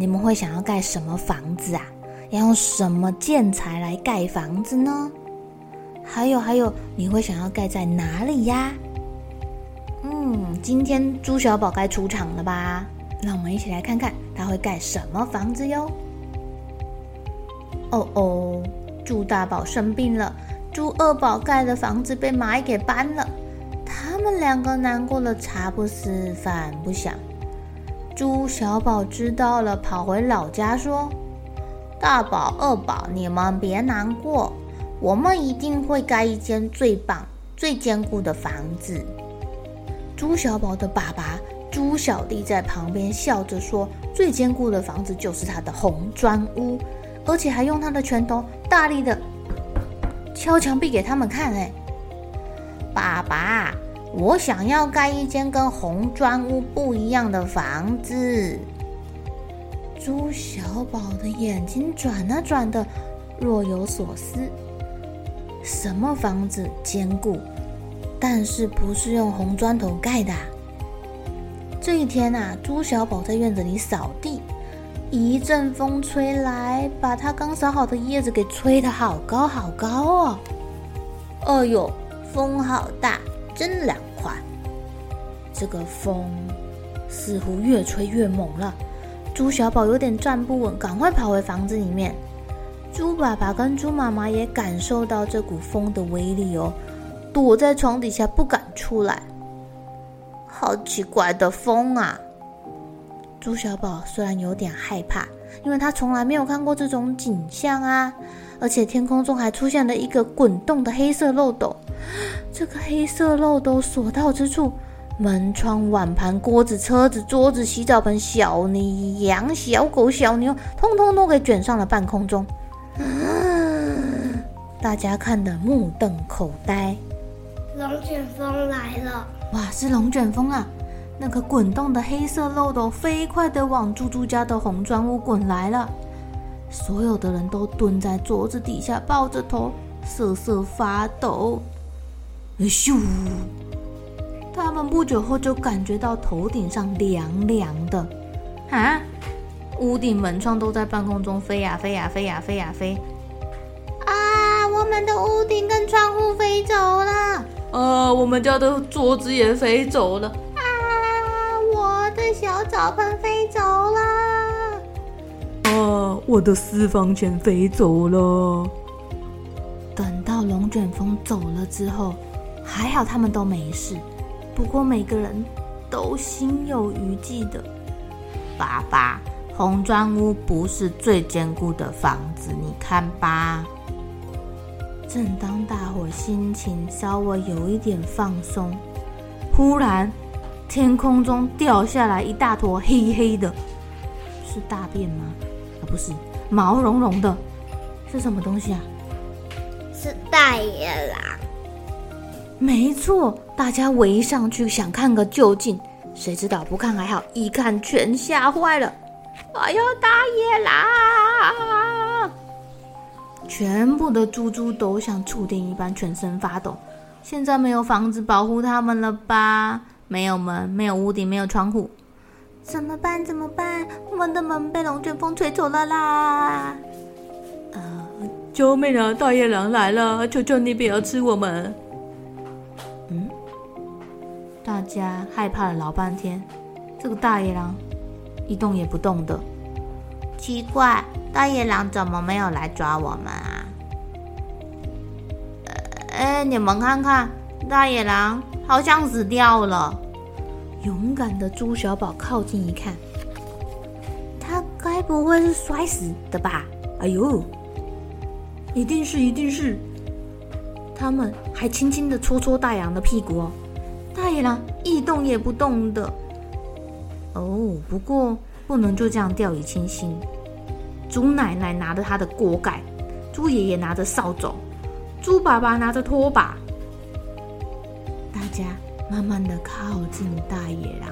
你们会想要盖什么房子啊？要用什么建材来盖房子呢？还有还有，你会想要盖在哪里呀？嗯，今天猪小宝该出场了吧？让我们一起来看看他会盖什么房子哟。哦哦，猪大宝生病了，猪二宝盖的房子被蚂蚁给搬了，他们两个难过了，茶不思饭不想。猪小宝知道了，跑回老家说：“大宝、二宝，你们别难过，我们一定会盖一间最棒、最坚固的房子。”猪小宝的爸爸猪小弟在旁边笑着说：“最坚固的房子就是他的红砖屋，而且还用他的拳头大力的敲墙壁给他们看。”哎，爸爸。我想要盖一间跟红砖屋不一样的房子。猪小宝的眼睛转啊转的，若有所思。什么房子坚固，但是不是用红砖头盖的？这一天啊，猪小宝在院子里扫地，一阵风吹来，把他刚扫好的叶子给吹得好高好高哦。哎呦，风好大！真凉快，这个风似乎越吹越猛了。猪小宝有点站不稳，赶快跑回房子里面。猪爸爸跟猪妈妈也感受到这股风的威力哦，躲在床底下不敢出来。好奇怪的风啊！猪小宝虽然有点害怕，因为他从来没有看过这种景象啊，而且天空中还出现了一个滚动的黑色漏斗。这个黑色漏斗所到之处，门窗、碗盘、锅子、车子、桌子、洗澡盆、小羊、小狗、小牛，通通都给卷上了半空中。嗯，大家看得目瞪口呆。龙卷风来了！哇，是龙卷风啊！那个滚动的黑色漏斗飞快地往猪猪家的红砖屋滚来了。所有的人都蹲在桌子底下，抱着头，瑟瑟发抖。咻！他们不久后就感觉到头顶上凉凉的，啊！屋顶门窗都在半空中飞呀飞呀飞呀飞呀飞，啊！我们的屋顶跟窗户飞走了，啊！我们家的桌子也飞走了，澡盆飞走了，啊！我的私房钱飞走了。等到龙卷风走了之后。还好他们都没事，不过每个人都心有余悸的。爸爸，红砖屋不是最坚固的房子，你看吧。正当大伙心情稍微有一点放松，忽然天空中掉下来一大坨黑黑的，是大便吗？啊，不是，毛茸茸的，是什么东西啊？是大野狼。没错，大家围上去想看个究竟，谁知道不看还好，一看全吓坏了。哎呦，大野狼！全部的猪猪都像触电一般全身发抖。现在没有房子保护他们了吧？没有门，没有屋顶，没有窗户，怎么办？怎么办？我们的门被龙卷风吹走了啦！呃，救命啊！大野狼来了，求求你不要吃我们！嗯，大家害怕了老半天，这个大野狼一动也不动的，奇怪，大野狼怎么没有来抓我们啊？哎，你们看看，大野狼好像死掉了。勇敢的猪小宝靠近一看，他该不会是摔死的吧？哎呦，一定是，一定是。他们还轻轻的搓搓大羊的屁股哦，大野狼一动也不动的。哦，不过不能就这样掉以轻心。猪奶奶拿着他的锅盖，猪爷爷拿着扫帚，猪爸爸拿着拖把，慢慢的靠近大野狼，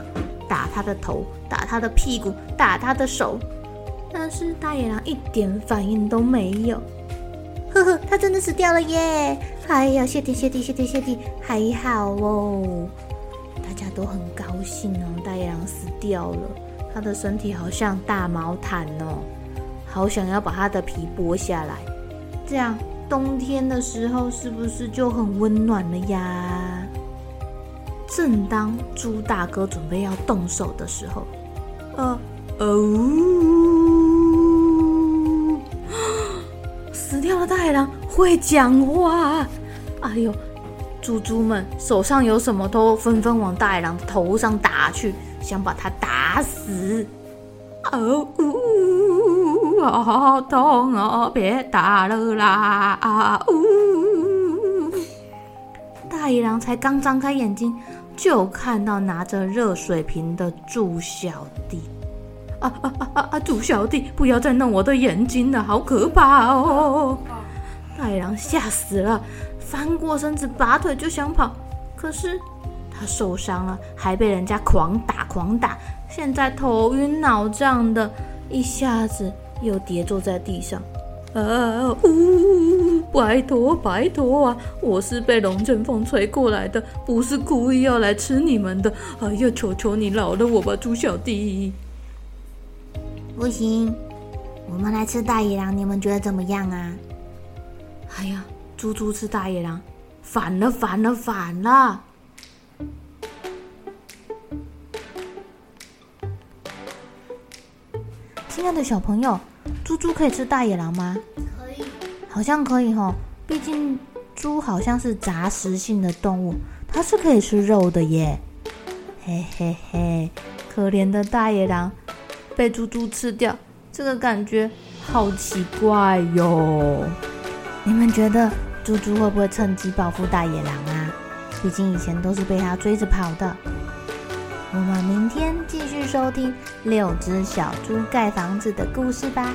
打他的头，打他的屁股，打他的手，但是大野狼一点反应都没有。呵呵，他真的死掉了耶！哎呀，谢天谢地谢天谢地，还好哦。大家都很高兴哦，大野狼死掉了，他的身体好像大毛毯哦，好想要把他的皮剥下来，这样冬天的时候是不是就很温暖了呀？正当猪大哥准备要动手的时候，呃哦。死掉的大野狼会讲话，哎呦，猪猪们手上有什么都纷纷往大野狼的头上打去，想把它打死。哦呜，好痛哦，别打了啦！啊呜，大野狼才刚张开眼睛，就看到拿着热水瓶的猪小弟。啊啊啊啊啊！猪小弟，不要再弄我的眼睛了，好可怕哦！大野狼吓死了，翻过身子，拔腿就想跑，可是他受伤了，还被人家狂打狂打，现在头晕脑胀的，一下子又跌坐在地上。啊呜！拜托拜托啊！我是被龙卷风吹过来的，不是故意要来吃你们的。哎呀，求求你饶了我吧，猪小弟！不行，我们来吃大野狼，你们觉得怎么样啊？哎呀，猪猪吃大野狼，反了反了反了！亲爱的小朋友，猪猪可以吃大野狼吗？可以，好像可以哦。毕竟猪好像是杂食性的动物，它是可以吃肉的耶。嘿嘿嘿，可怜的大野狼。被猪猪吃掉，这个感觉好奇怪哟！你们觉得猪猪会不会趁机报复大野狼啊？毕竟以前都是被他追着跑的。我们明天继续收听六只小猪盖房子的故事吧。